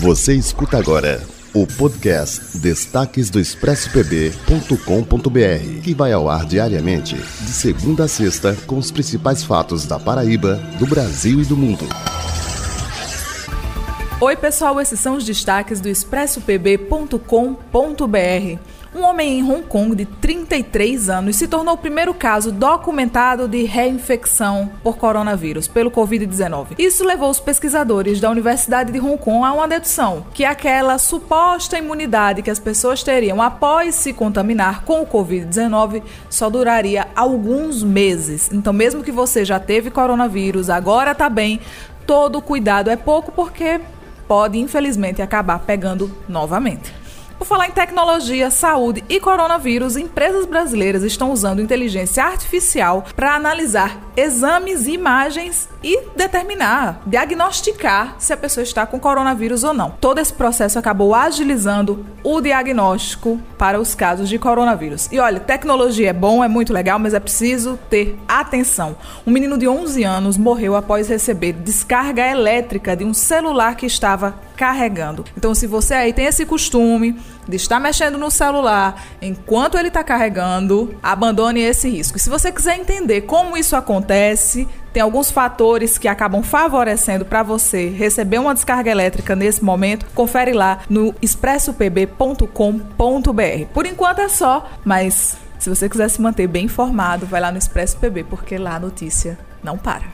Você escuta agora o podcast Destaques do ExpressoPB.com.br, que vai ao ar diariamente, de segunda a sexta, com os principais fatos da Paraíba, do Brasil e do mundo. Oi, pessoal, esses são os destaques do ExpressoPB.com.br. Um homem em Hong Kong de 33 anos se tornou o primeiro caso documentado de reinfecção por coronavírus pelo Covid-19. Isso levou os pesquisadores da Universidade de Hong Kong a uma dedução, que aquela suposta imunidade que as pessoas teriam após se contaminar com o Covid-19 só duraria alguns meses. Então, mesmo que você já teve coronavírus, agora está bem, todo cuidado é pouco porque pode infelizmente acabar pegando novamente. Por falar em tecnologia, saúde e coronavírus, empresas brasileiras estão usando inteligência artificial para analisar exames imagens e determinar, diagnosticar se a pessoa está com coronavírus ou não. Todo esse processo acabou agilizando o diagnóstico para os casos de coronavírus. E olha, tecnologia é bom, é muito legal, mas é preciso ter atenção. Um menino de 11 anos morreu após receber descarga elétrica de um celular que estava carregando. Então, se você aí tem esse costume de estar mexendo no celular enquanto ele está carregando, abandone esse risco. E se você quiser entender como isso acontece, tem alguns fatores que acabam favorecendo para você receber uma descarga elétrica nesse momento. Confere lá no expressopb.com.br. Por enquanto é só, mas se você quiser se manter bem informado, vai lá no Expresso PB, porque lá a notícia não para.